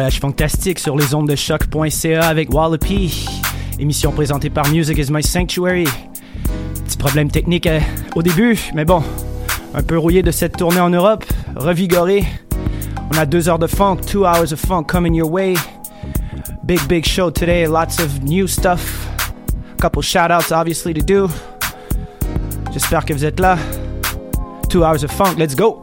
voyage fantastique sur les ondes de choc.ca avec Wallopy. Émission présentée par Music is My Sanctuary. Petit problème technique euh, au début, mais bon, un peu rouillé de cette tournée en Europe, revigoré. On a deux heures de funk, two hours of funk coming your way. Big, big show today, lots of new stuff. Couple shout outs obviously to do. J'espère que vous êtes là. Two hours of funk, let's go!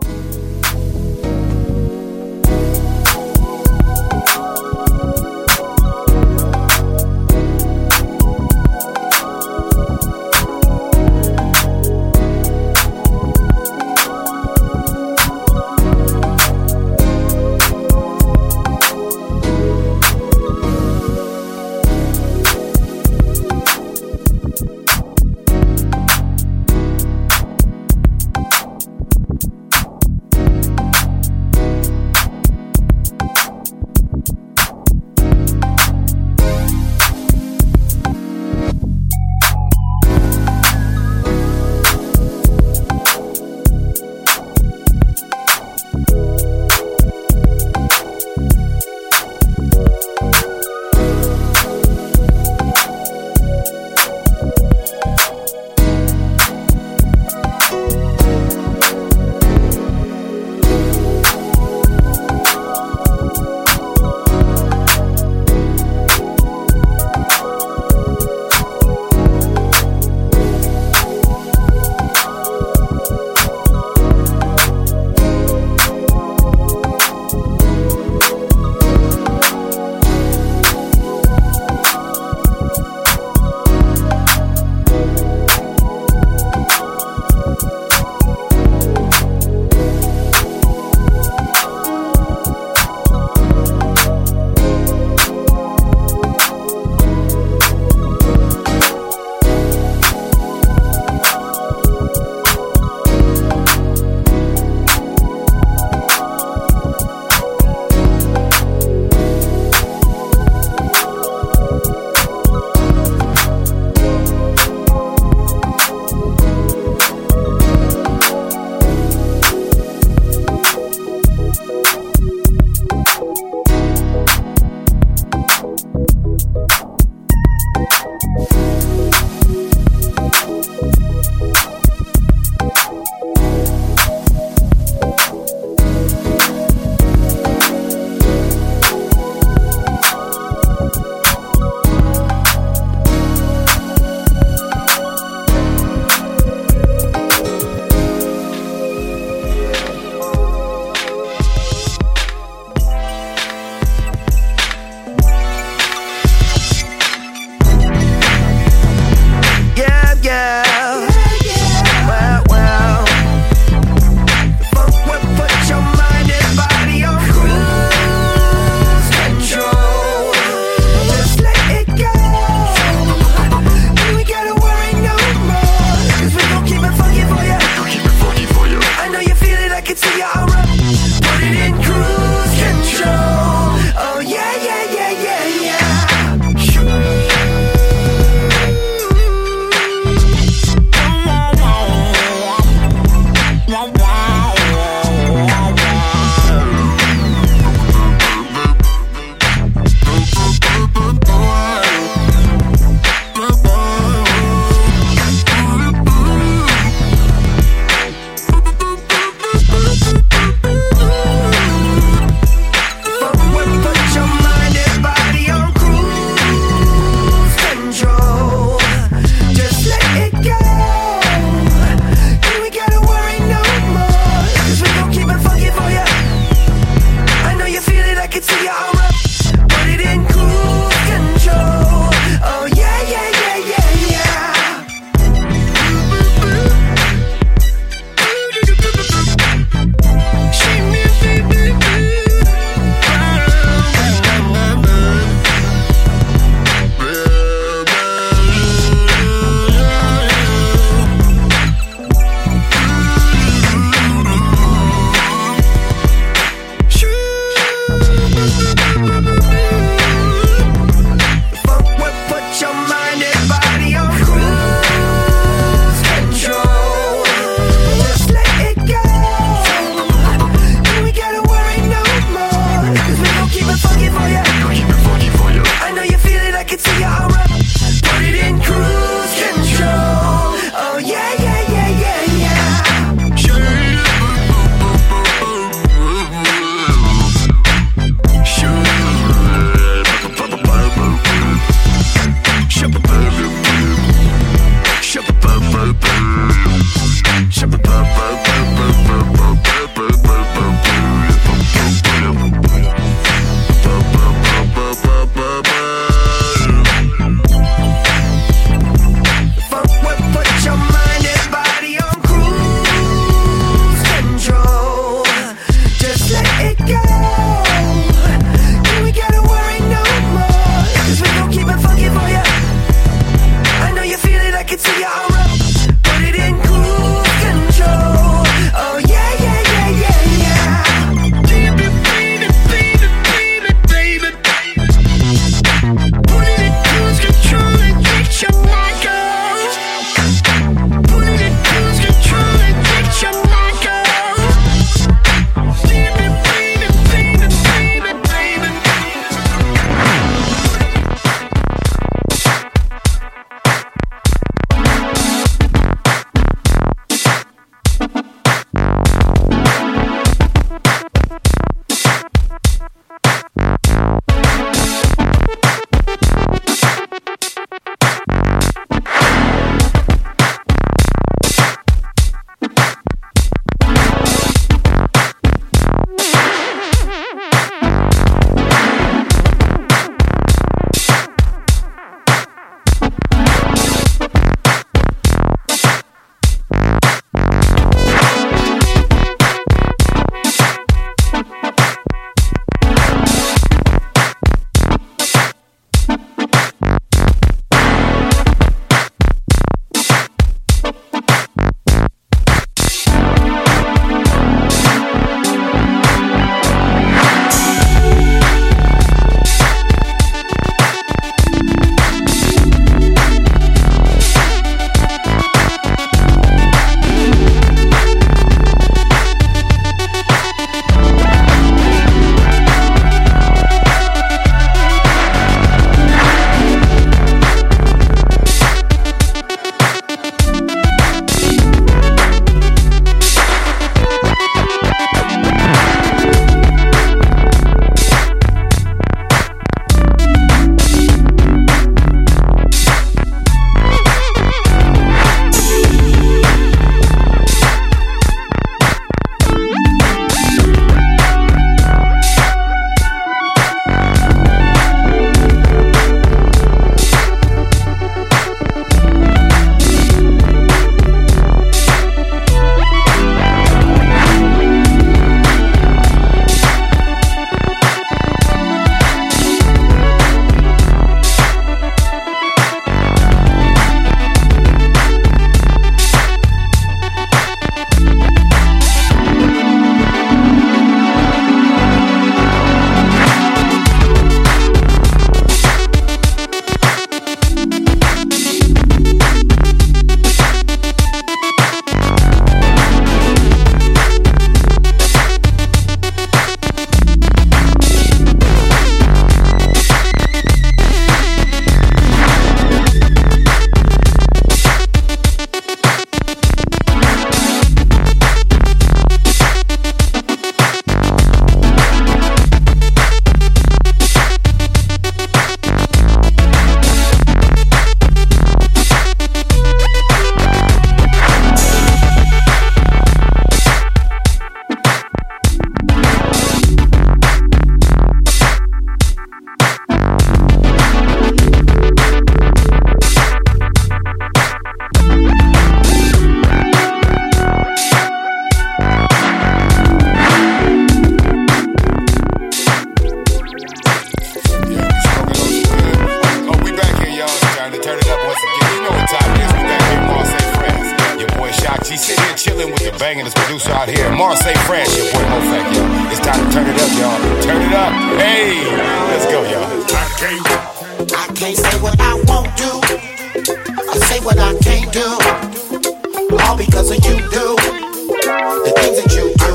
Things that you do.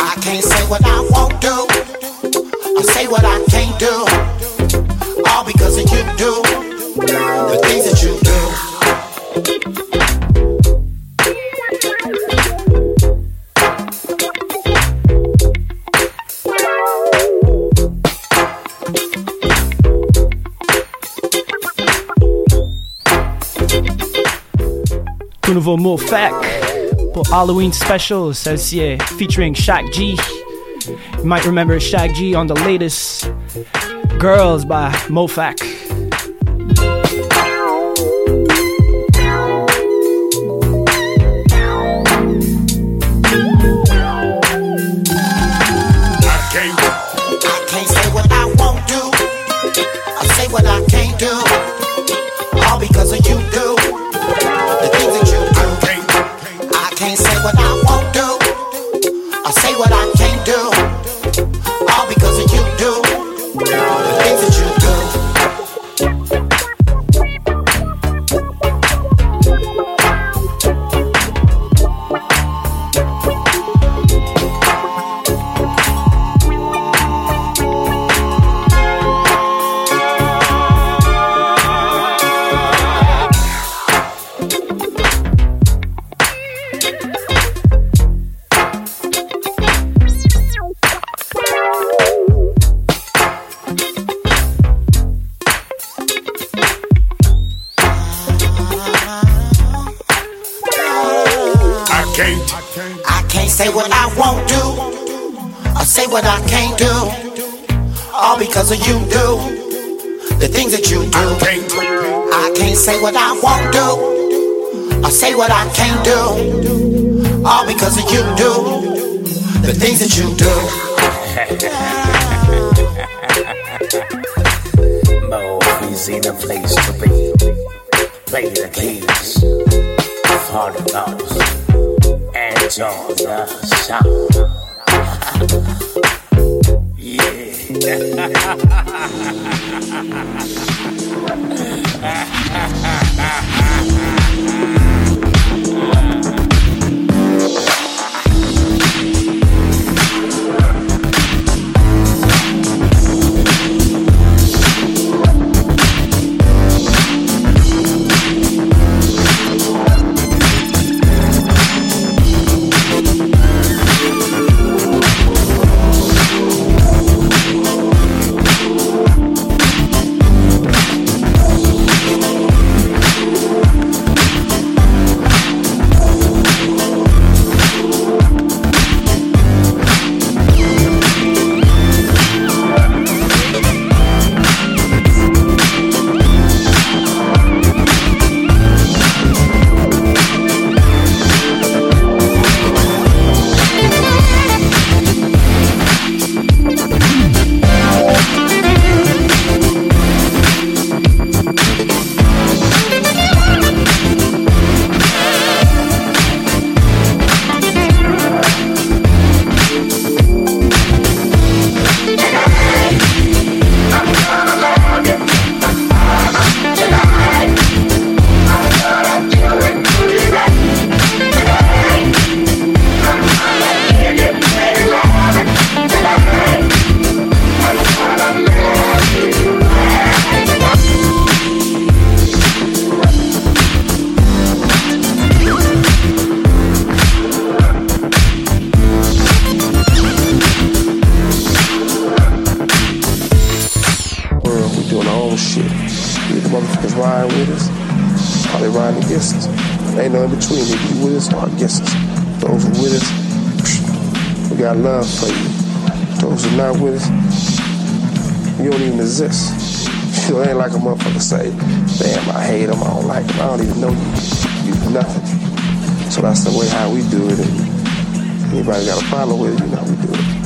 I can't, say what I won't do. I say what I can't do. All because of you do. The things that you do. FAC pour Halloween Special. Celle-ci est featuring Shaq G. You might remember Shaq G on the latest Girls by Mofac. say, damn, I hate him, I don't like him, I don't even know you, you nothing. So that's the way how we do it. And anybody got a problem with it, you know, we do it.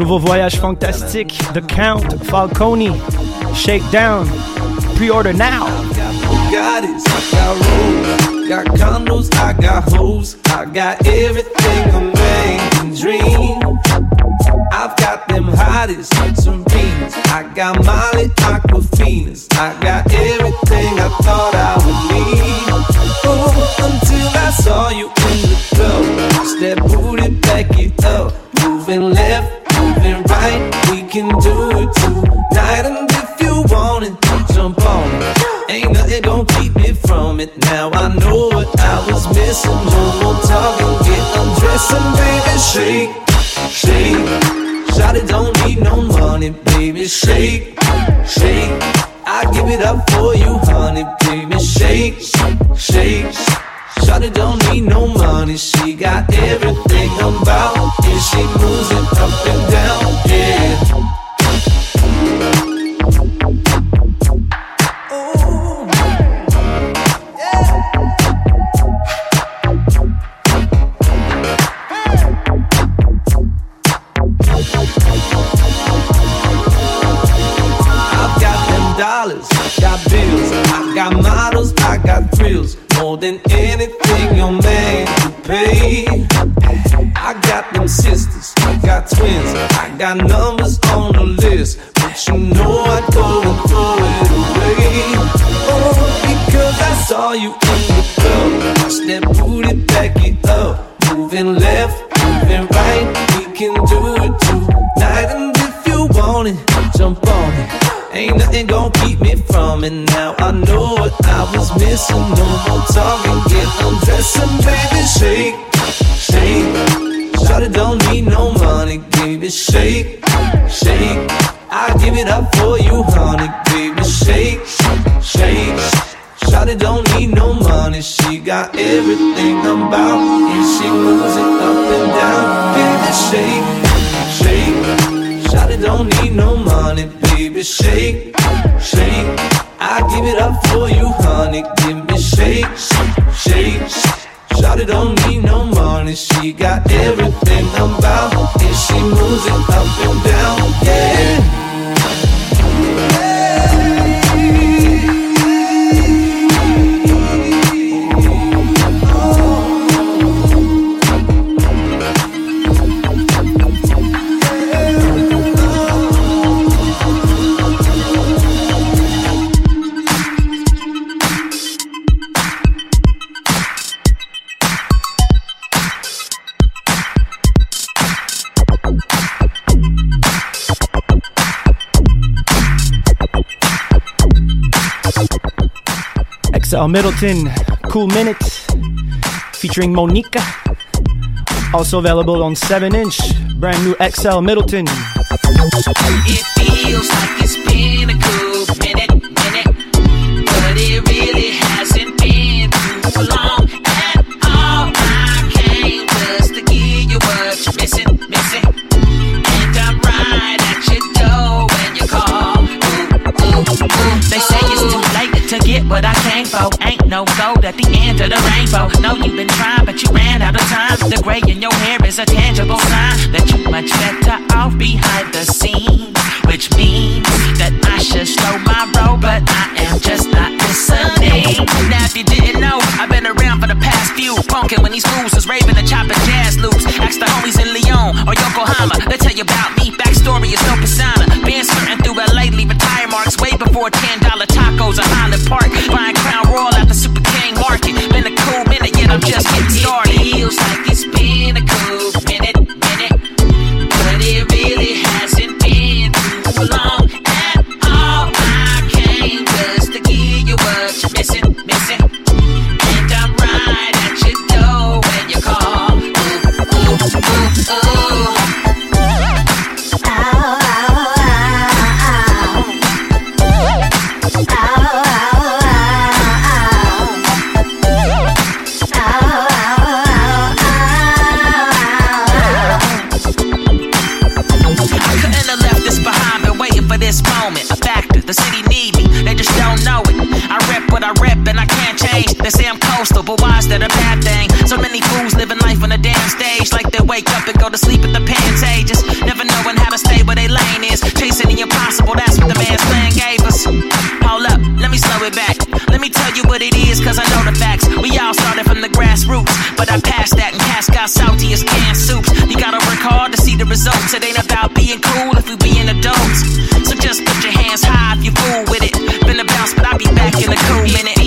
Nouveau voyage fantastique, The Count Falcone, Shakedown, pre-order now. Got it. I got rolls, got condos, I got hoes, I got everything a man can dream. I've got them hottest submarines. I got Molly Aquafinas. I got everything I thought I would need. Oh, until I saw you in the club. Step booty, back it up. Moving left, can do it tonight. And if you want it, jump on it. Ain't nothing gonna keep me from it. Now I know what I was missing. No more talking, get undressed and baby shake, shake. It don't need no money, baby shake, shake. I give it up for you, honey, baby shake, shake. It don't need no money, she got everything about, and she moves it up and down, yeah. More than anything your man can pay. I got them sisters, I got twins, I got numbers on the list, but you know I and throw it away. Oh, because I saw you in the club, watch that booty back it up, moving left, moving right, we can do it tonight, and if you want it, jump on it. Ain't nothing gonna keep me from it now. I know what I was missing. No more talking, get undressed and baby shake, shake. Shawty don't need no money, baby shake, shake. I give it up for you, honey, baby shake, shake. Shawty don't need no money, she got everything I'm about, and she moves it up and down, baby shake, shake. Shawty don't need no money, baby shake, shake. I give it up for you, honey, give me shake, shake. Shawty don't need no money, she got everything I'm about, and she moves it up and down, yeah. XL Middleton, Cool Minute, featuring Monica. Also available on 7 inch, brand new XL Middleton. It feels like it's been a good minute, minute, but it really hasn't been too long to get what I came for. Ain't no gold at the end of the rainbow. No, you've been trying, but you ran out of time. The gray in your hair is a tangible sign that you're much better off behind the scenes. Which means that I should slow my roll, but I am just not listening. Now, if you didn't know, I've been around for the past few. Punkin' when these fools was raving and chopping jazz loops. Ask the homies in Lyon or Yokohama. They tell you about me. Backstory is no persona. Been skirting through LA, leaving tire marks way before 10. los never go to sleep at the pantages. Never knowing how to stay where they lane is. Chasing the impossible, that's what the man's plan gave us. Hold up, let me slow it back. Let me tell you what it is, cause I know the facts. We all started from the grassroots, but I passed that and cast got salty as canned soups. You gotta work hard to see the results. It ain't about being cool if we being adults. So just put your hands high if you fool with it. Been a bounce, but I'll be back in a cool minute.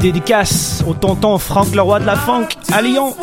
dédicace au tonton Franck Leroy de la Funk à Lyon.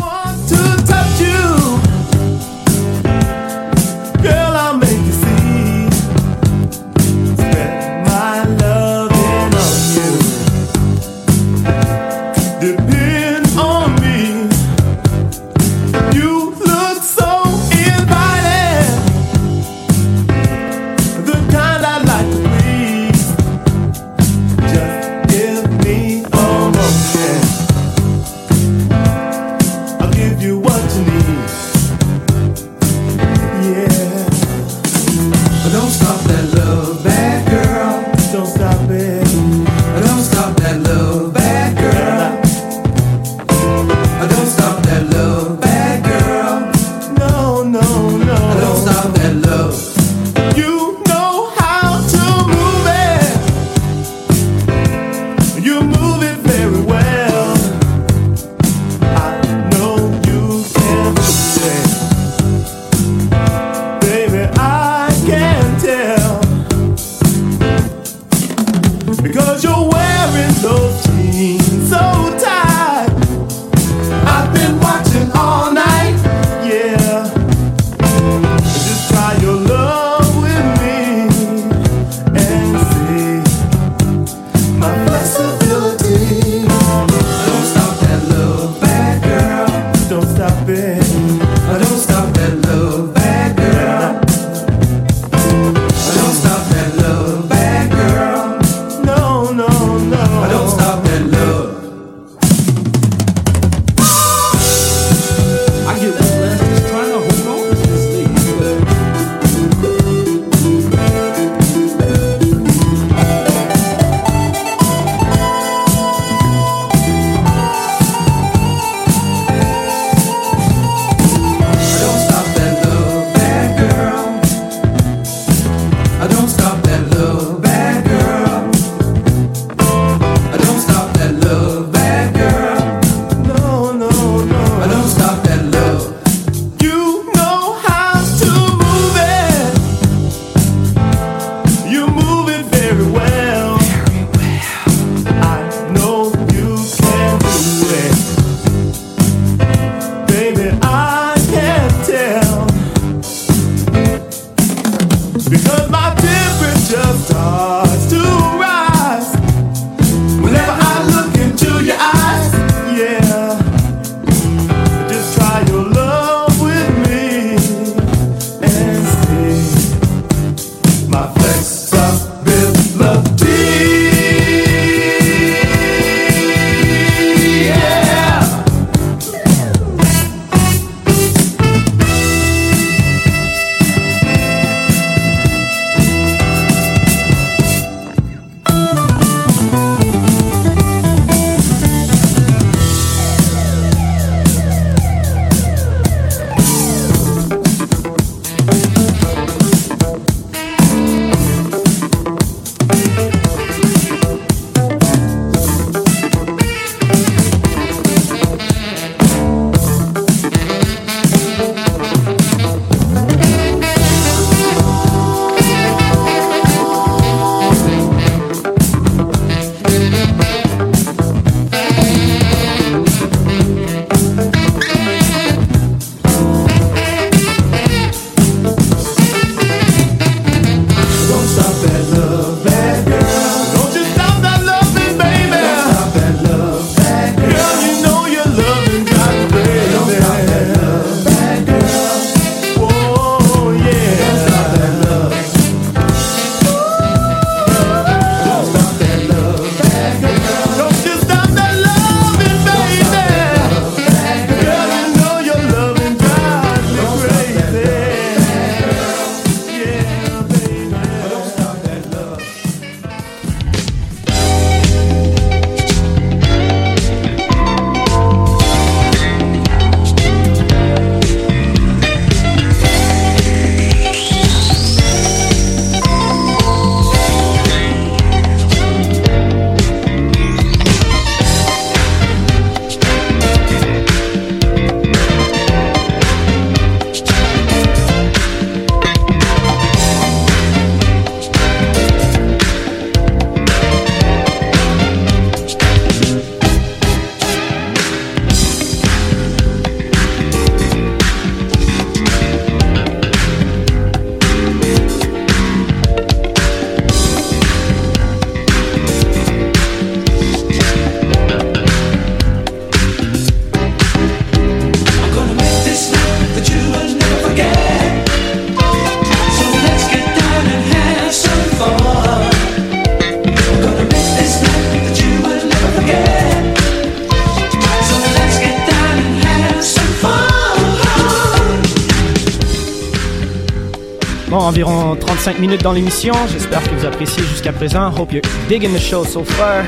Environ 35 minutes dans l'émission. J'espère que vous appréciez jusqu'à présent. Hope you're digging the show so far.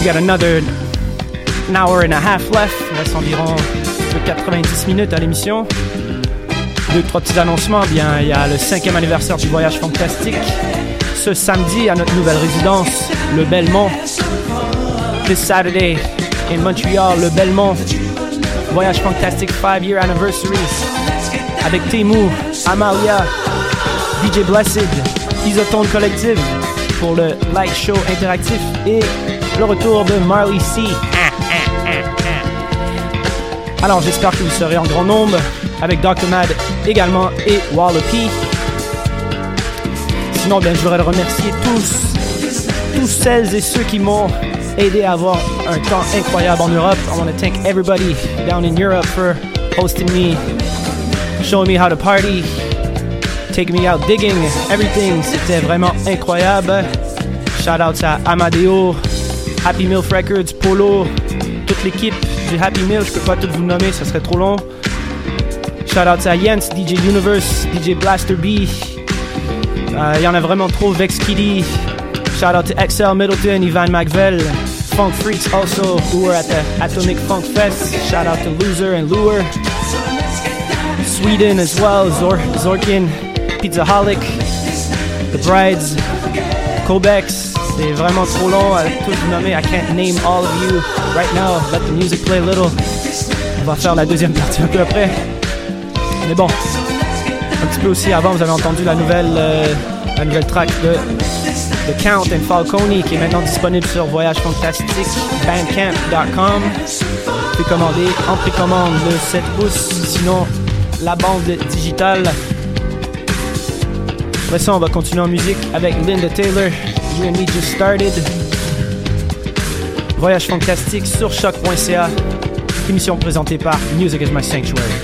We got another an hour and a half left. Il reste environ 90 minutes à l'émission. Deux, trois petits annoncements. Bien, il y a le cinquième anniversaire du voyage fantastique. Ce samedi à notre nouvelle résidence, le Belmont. This Saturday in Montreal, le Belmont. Voyage fantastique 5 year anniversary. Avec Temu, Amalia, DJ Blessed, Isotone Collective pour le light show interactif et le retour de Marley C. Alors j'espère que vous serez en grand nombre avec Dr. Mad également et Wallopy. Sinon, bien, je voudrais remercier tous, tous celles et ceux qui m'ont aidé à avoir un temps incroyable en Europe. I want to thank everybody down in Europe for hosting me, showing me how to party, taking me out digging, everything. C'était vraiment incroyable. Shout out à Amadeo, Happy Milk Records, Polo, toute l'équipe du Happy Meal. Je peux pas tout vous nommer, ça serait trop long. Shout out à Jens, DJ Universe, DJ Blaster B. Il y en a vraiment trop. Vex Kitty. Shout out to XL Middleton, Ivan McVell. Funk Freaks also, who were at the Atomic Funk Fest. Shout out to Loser and Lure. Sweden as well, Zor Zorkin, Pizzaholic, The Brides, Kobex. C'est vraiment trop long à tous vous nommer. I can't name all of you right now. Let the music play a little. On va faire la deuxième partie un peu après. Mais bon, un petit peu aussi avant, vous avez entendu la nouvelle, euh, la nouvelle track de The Count and Falcone qui est maintenant disponible sur Voyage Fantastique bandcamp.com. Précommandé en précommande le 7 pouces, sinon la bande digitale. Après ça, on va continuer en musique avec Linda Taylor. You and Me Just Started. Voyage fantastique sur choc.ca. Émission présentée par Music is My Sanctuary.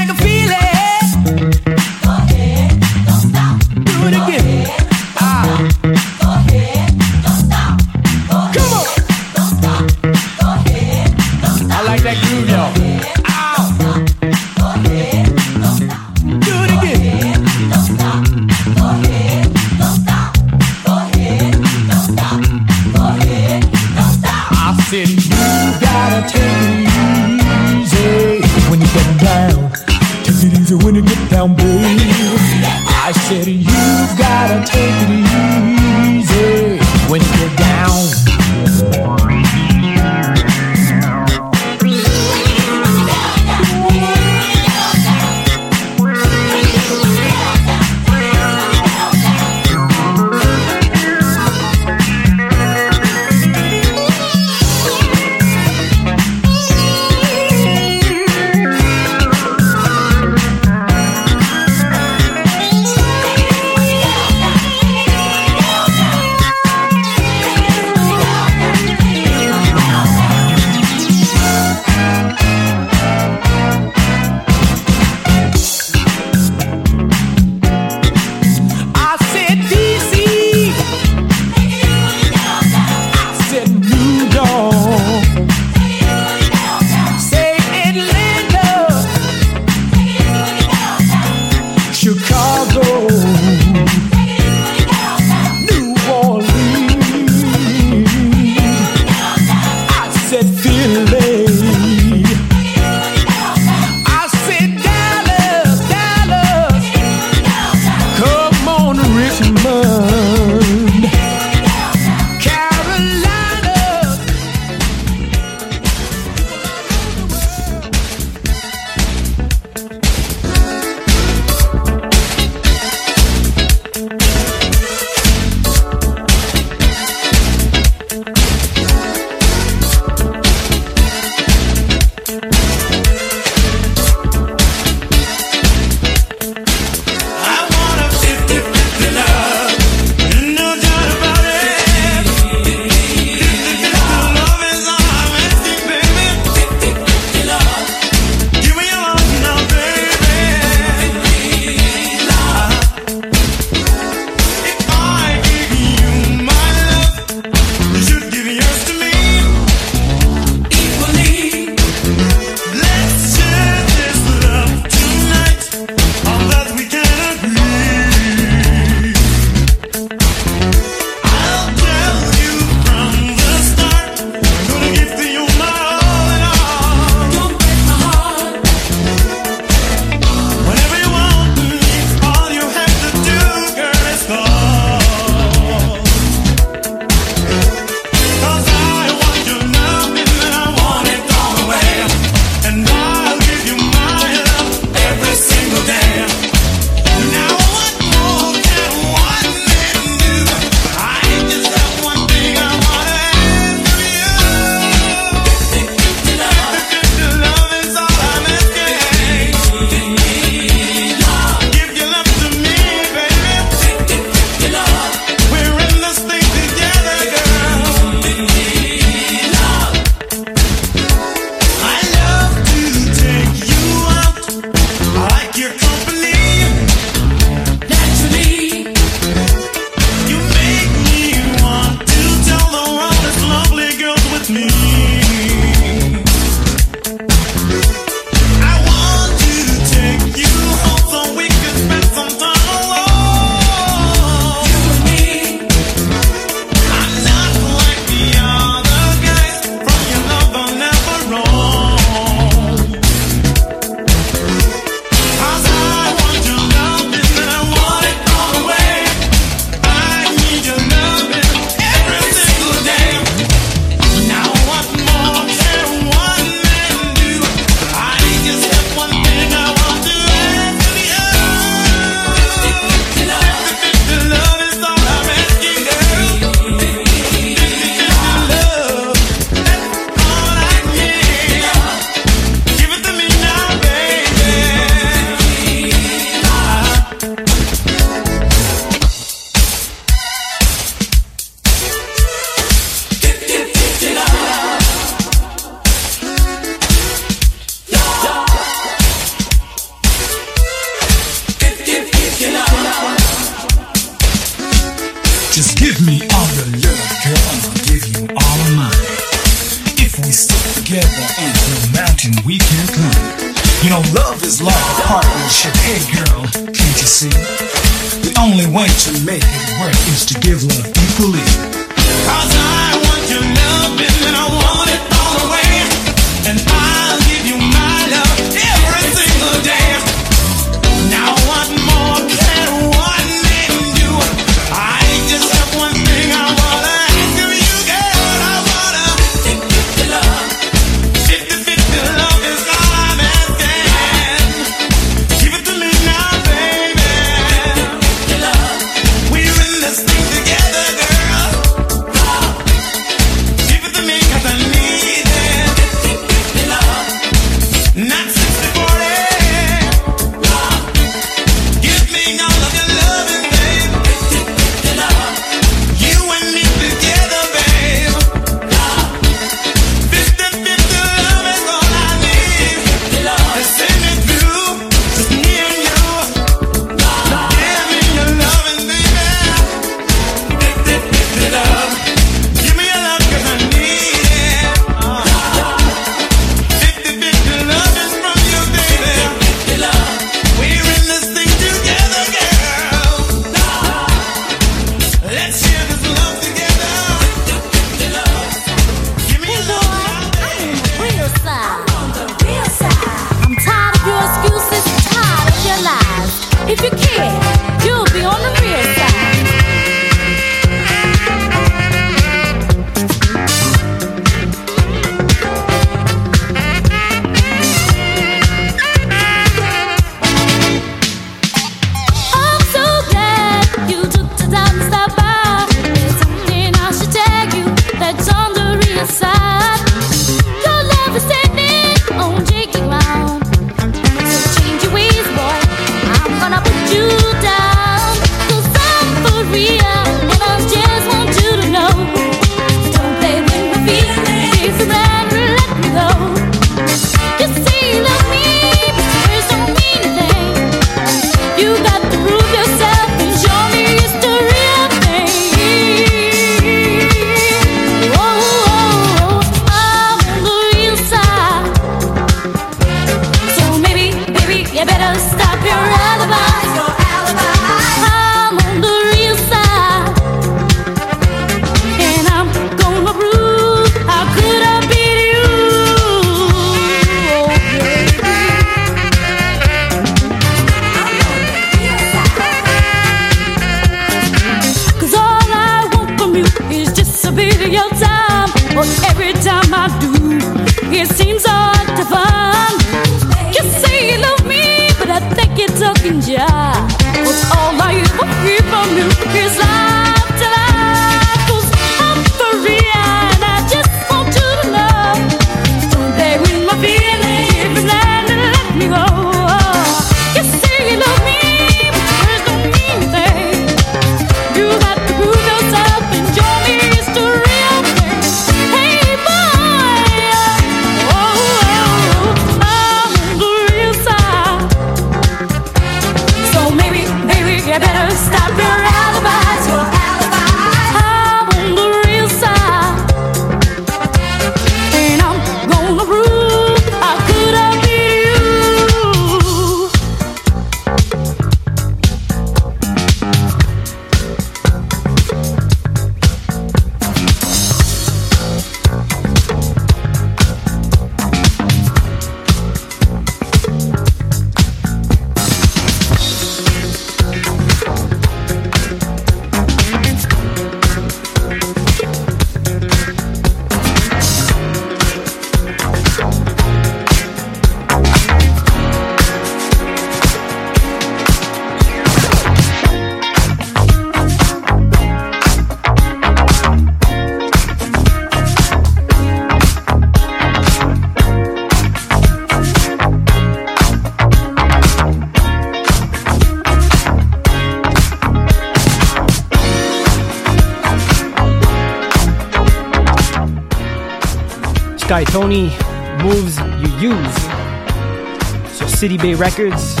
City Bay Records.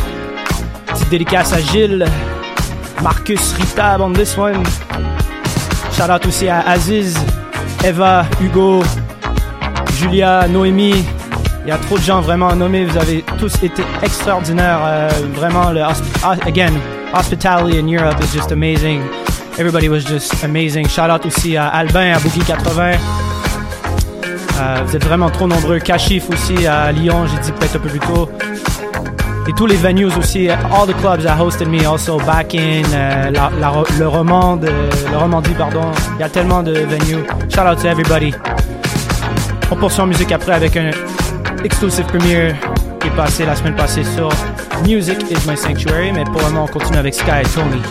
Petite dédicace à Gilles, Marcus Ritab on this one. Shout out aussi à Aziz, Eva, Hugo, Julia, Noémie. Il y a trop de gens vraiment à nommer. Vous avez tous été extraordinaires. Euh, vraiment, le ah, again, hospitality in Europe is just amazing. Everybody was just amazing. Shout out aussi à Albin, à Boogie 80. Euh, vous êtes vraiment trop nombreux. Kashif aussi à Lyon, j'ai dit peut-être un peu plus tôt. Et tous les venues aussi, all the clubs that hosted me also back in, euh, le Romande, le Romandie, pardon. Il y a tellement de venues. Shout out to everybody. On poursuit en musique après avec un exclusive premiere qui est passé la semaine passée sur Music is My Sanctuary, mais pour le moment on continue avec Sky et Tony.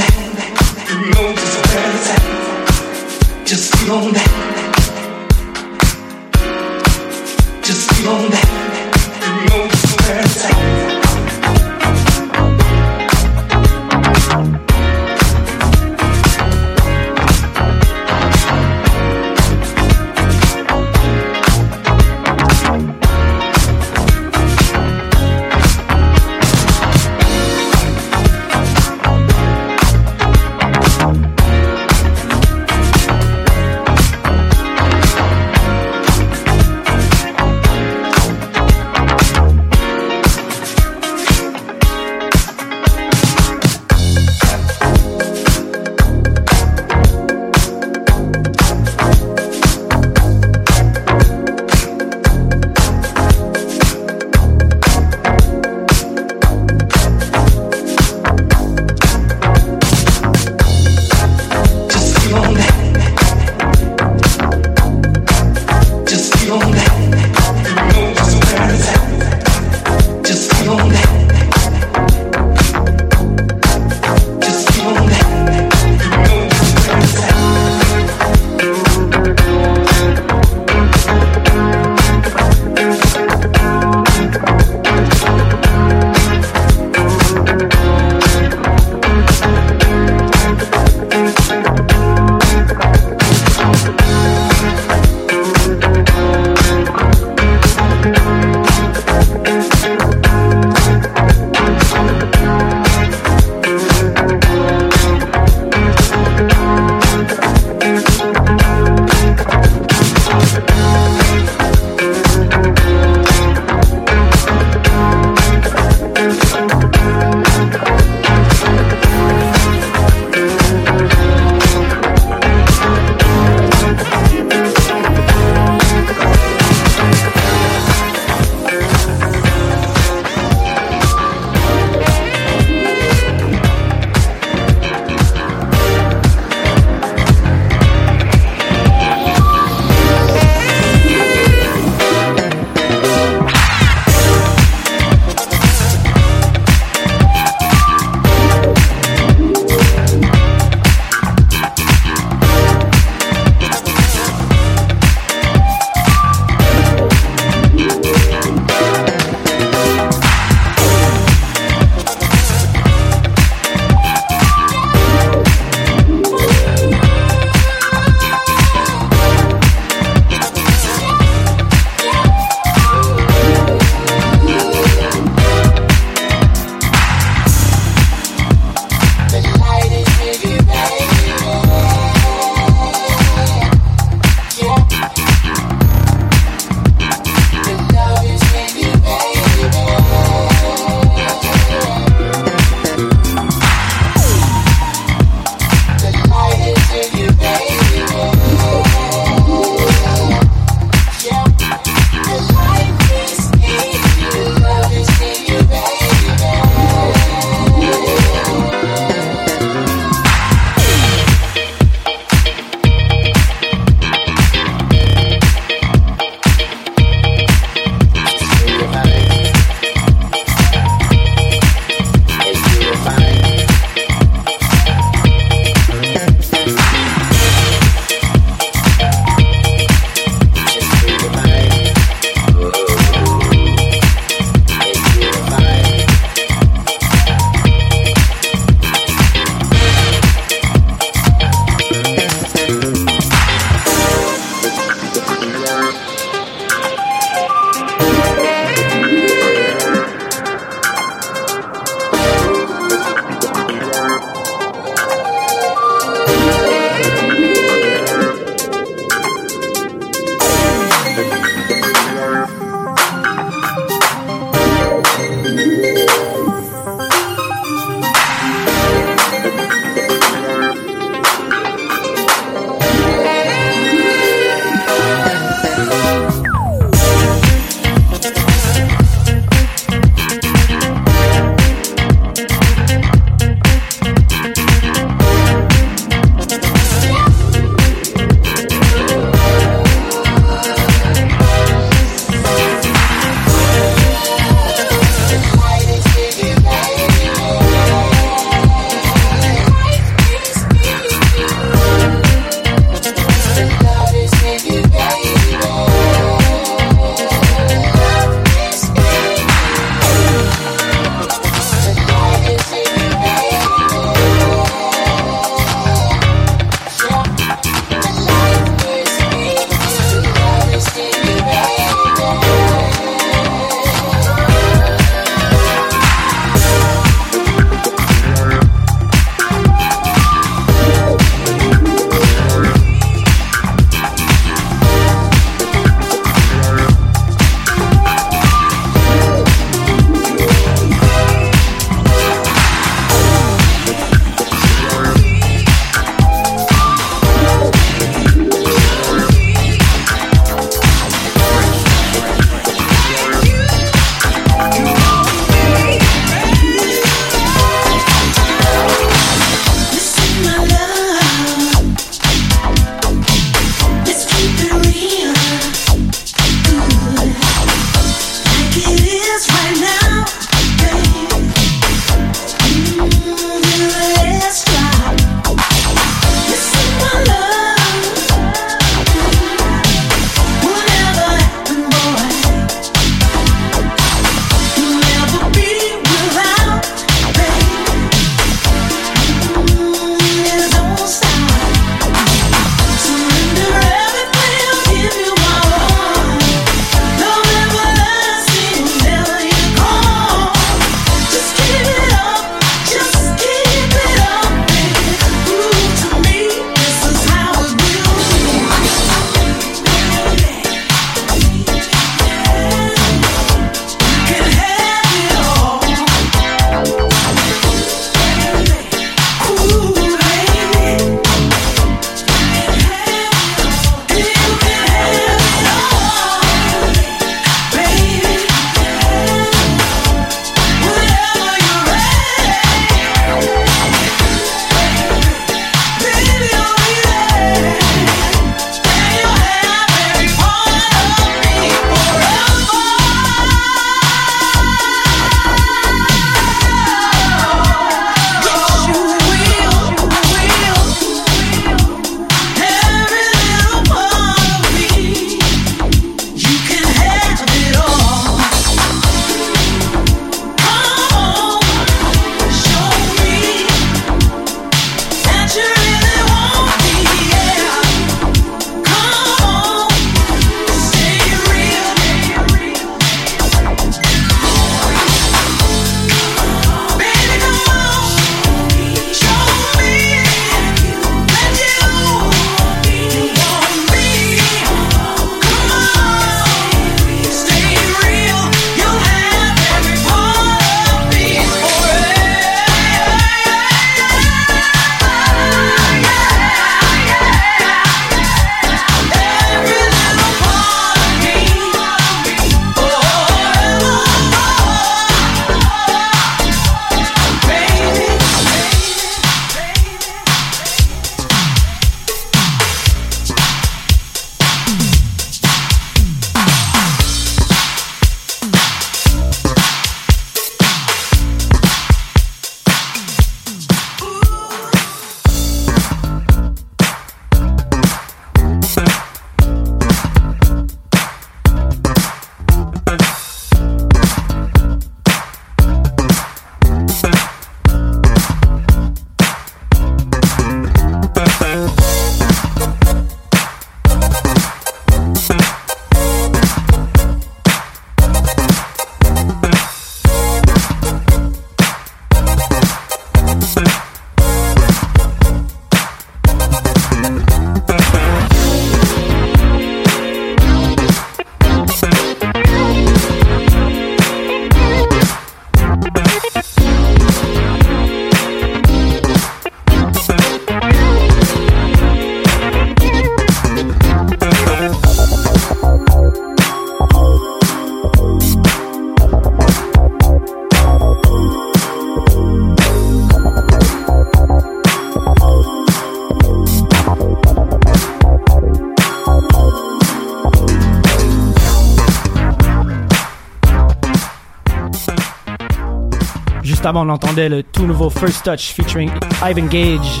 On entendait le tout nouveau First Touch featuring Ivan Gage.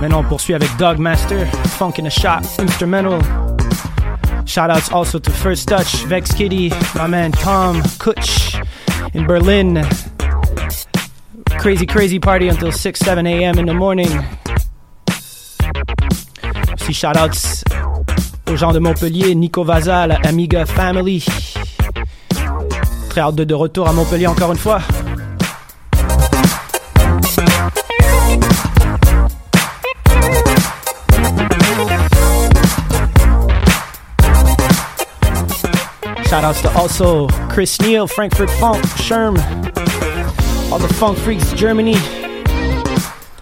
Maintenant, on poursuit avec Dogmaster, Funk in a Shot, Instrumental. Shoutouts also to First Touch, Vex Kitty, my man Tom Kutch in Berlin. Crazy, crazy party until 6, 7 a.m. in the morning. Aussi, shoutouts aux gens de Montpellier, Nico Vaza, la Amiga Family. Très hâte de retour à Montpellier encore une fois. Shoutouts to also Chris Neal, Frankfurt Funk, Sherm, all the Funk Freaks, Germany,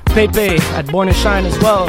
Pepe at Born and Shine as well.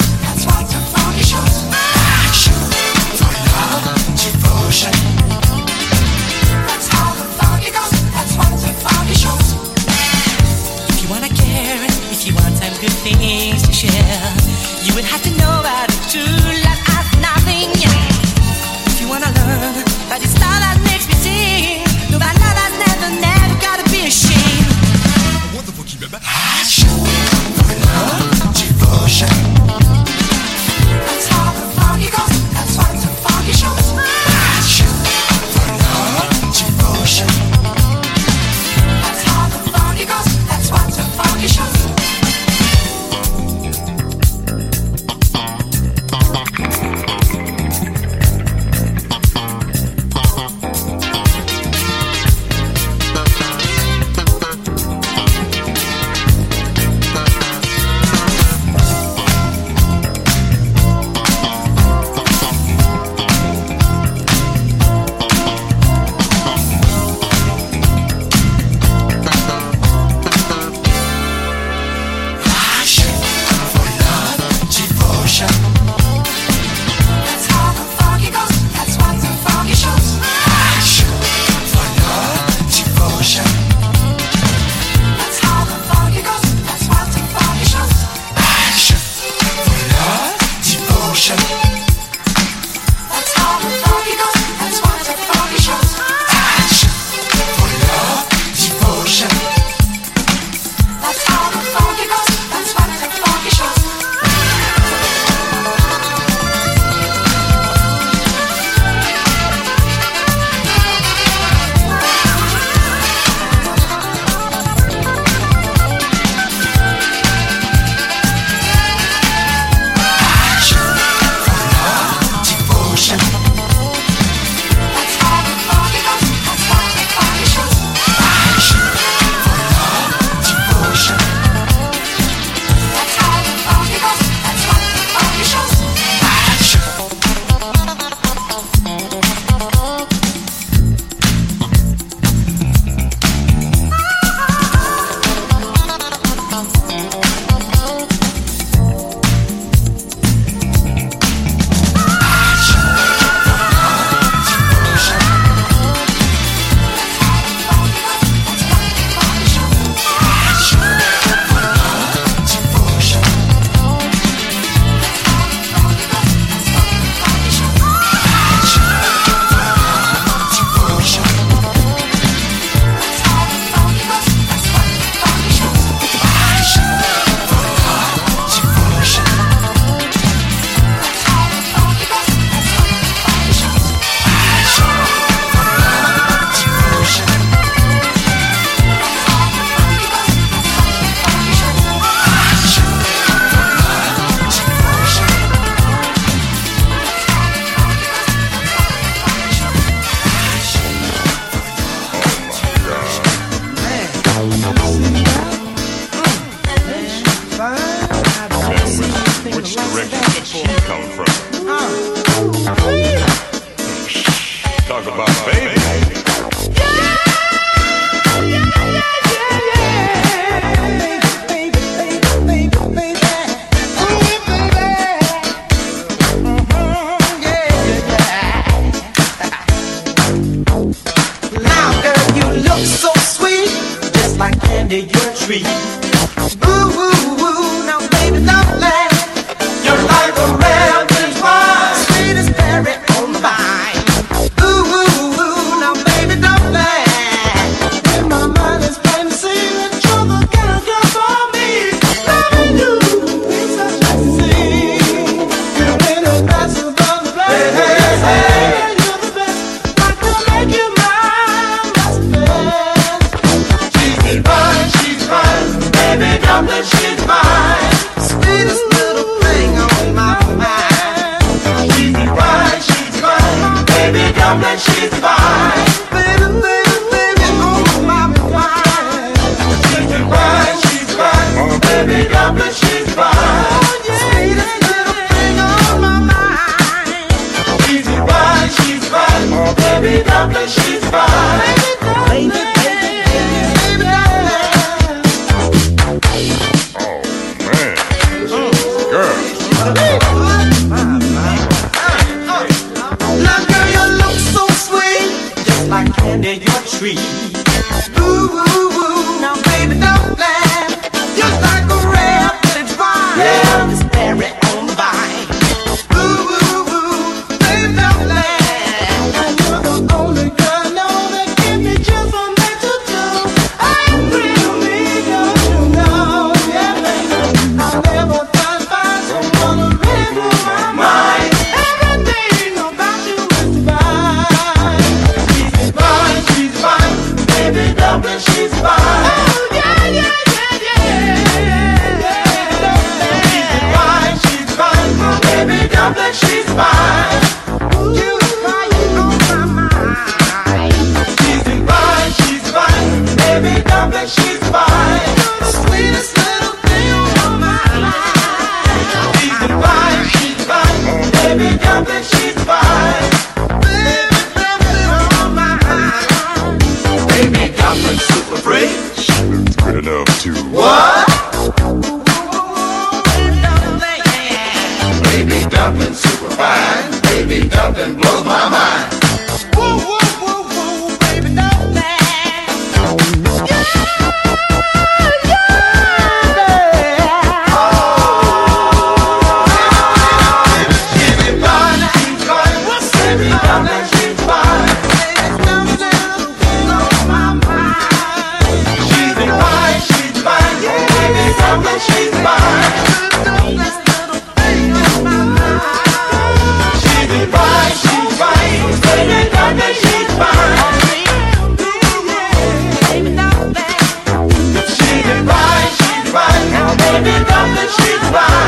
smile.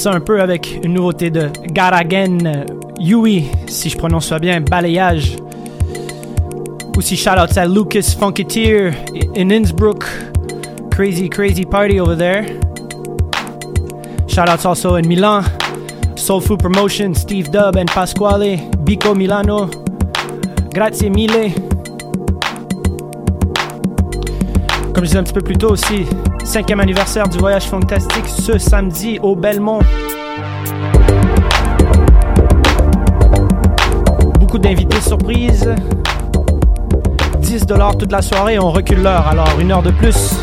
Ça un peu avec une nouveauté de Garagen, Yui, si je prononce ça bien, balayage. Aussi shout out à Lucas Funketeer in Innsbruck. Crazy, crazy party over there. Shout outs also in Milan. Soul Food Promotion, Steve Dub and Pasquale, Bico Milano. Grazie mille. Comme je disais un petit peu plus tôt aussi, cinquième anniversaire du voyage fantastique ce samedi au Belmont. Beaucoup d'invités surprises. 10 dollars toute la soirée, on recule l'heure, alors une heure de plus.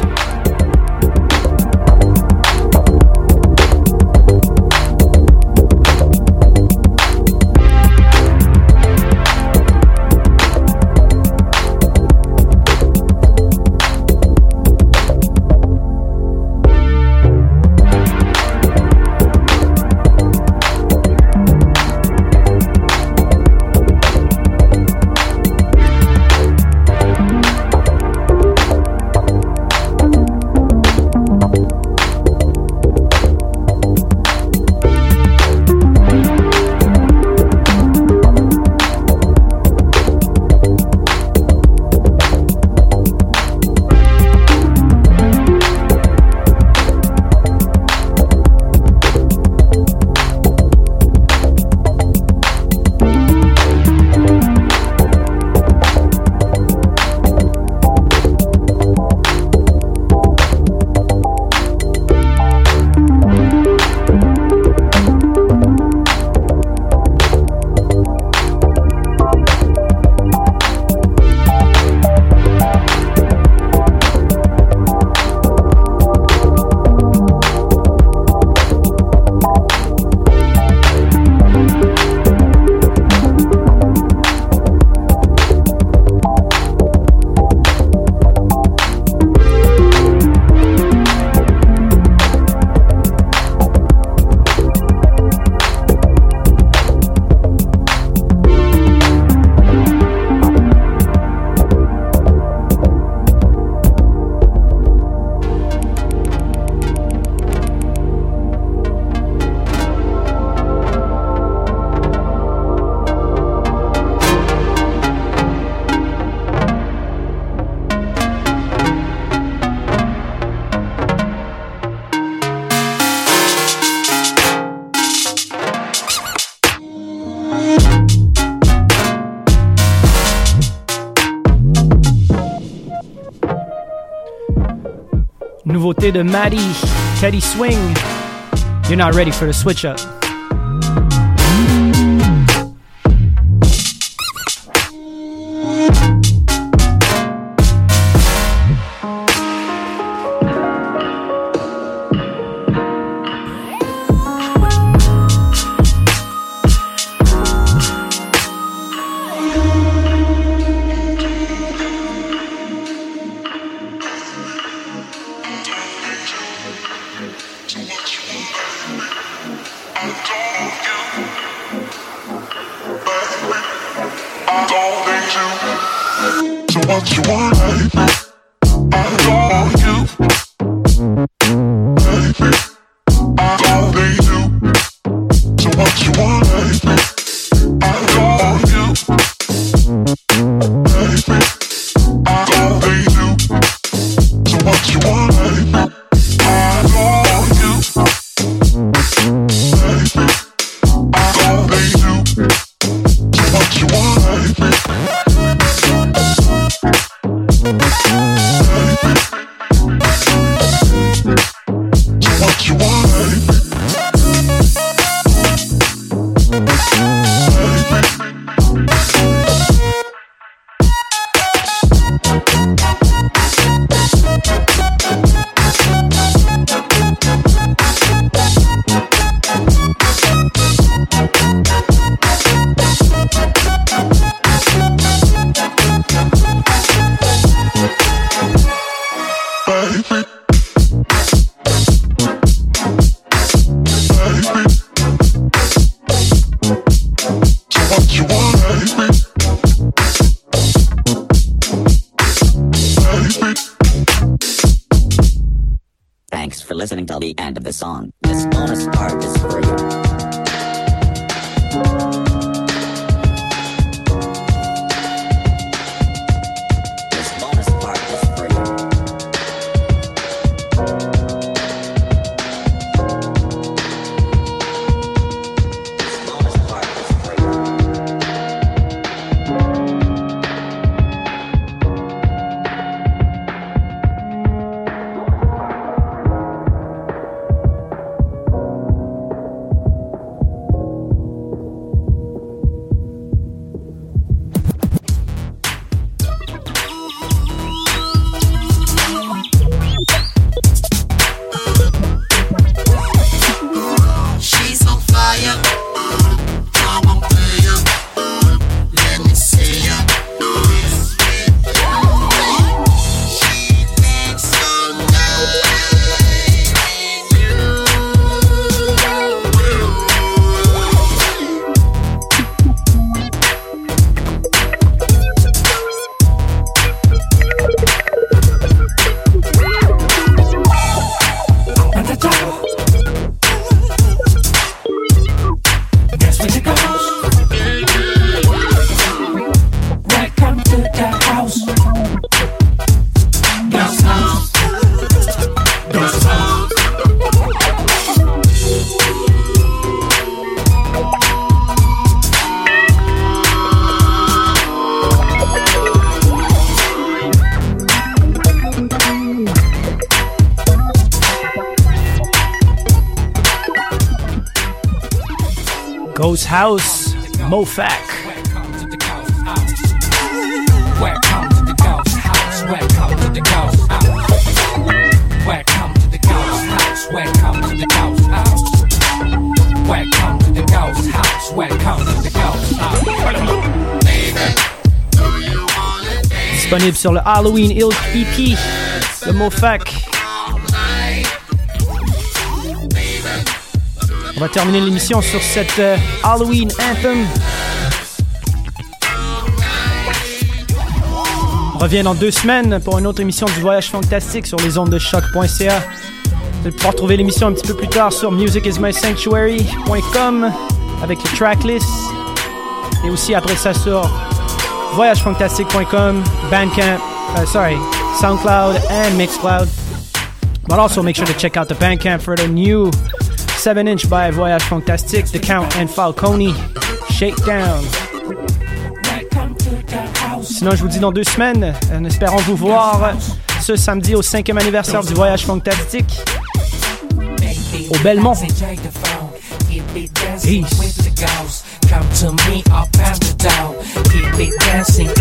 De Maddie, Teddy Swing. You're not ready for the switch up. Disponible sur le Halloween Ilk EP de Mofac. On va terminer l'émission sur cette euh, Halloween Anthem. On revient dans deux semaines pour une autre émission du Voyage Fantastique sur les ondes de choc.ca. Vous allez pouvoir trouver l'émission un petit peu plus tard sur musicismysanctuary.com avec le tracklist. Et aussi après ça sur voyagefantastic.com, Bandcamp, uh, sorry, SoundCloud and Mixcloud. But also make sure to check out the Bandcamp for the new 7 inch by Voyage Fantastic, The Count and Falcone, Shakedown. Sinon, je vous dis dans deux semaines, en espérant vous voir ce samedi au cinquième anniversaire du Voyage Fantastique au Belmont. Come dancing.